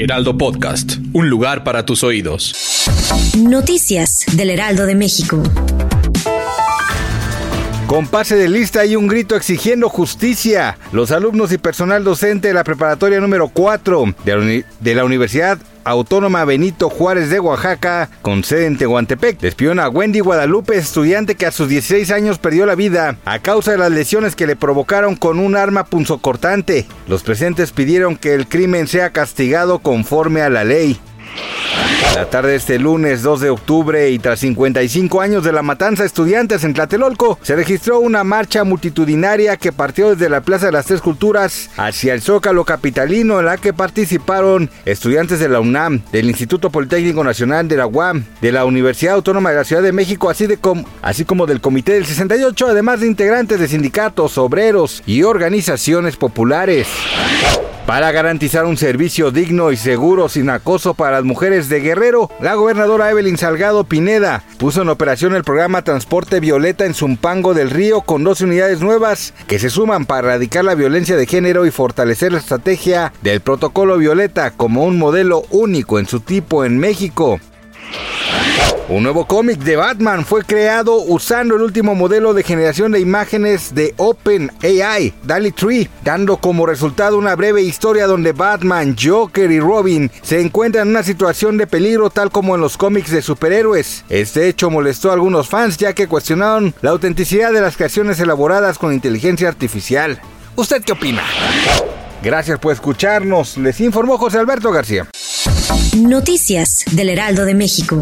Heraldo Podcast, un lugar para tus oídos. Noticias del Heraldo de México. Con pase de lista y un grito exigiendo justicia. Los alumnos y personal docente de la preparatoria número 4 de la, uni- de la Universidad Autónoma Benito Juárez de Oaxaca, con sede en Tehuantepec, despidieron a Wendy Guadalupe, estudiante que a sus 16 años perdió la vida a causa de las lesiones que le provocaron con un arma punzocortante. Los presentes pidieron que el crimen sea castigado conforme a la ley. La tarde de este lunes 2 de octubre y tras 55 años de la matanza de estudiantes en Tlatelolco, se registró una marcha multitudinaria que partió desde la Plaza de las Tres Culturas hacia el Zócalo Capitalino en la que participaron estudiantes de la UNAM, del Instituto Politécnico Nacional de la UAM, de la Universidad Autónoma de la Ciudad de México, así, de com- así como del Comité del 68, además de integrantes de sindicatos, obreros y organizaciones populares. Para garantizar un servicio digno y seguro sin acoso para las mujeres de Guerrero, la gobernadora Evelyn Salgado Pineda puso en operación el programa Transporte Violeta en Zumpango del Río con dos unidades nuevas que se suman para erradicar la violencia de género y fortalecer la estrategia del protocolo Violeta como un modelo único en su tipo en México. Un nuevo cómic de Batman fue creado usando el último modelo de generación de imágenes de OpenAI, DALI 3, dando como resultado una breve historia donde Batman, Joker y Robin se encuentran en una situación de peligro tal como en los cómics de superhéroes. Este hecho molestó a algunos fans ya que cuestionaron la autenticidad de las creaciones elaboradas con inteligencia artificial. ¿Usted qué opina? Gracias por escucharnos, les informó José Alberto García. Noticias del Heraldo de México.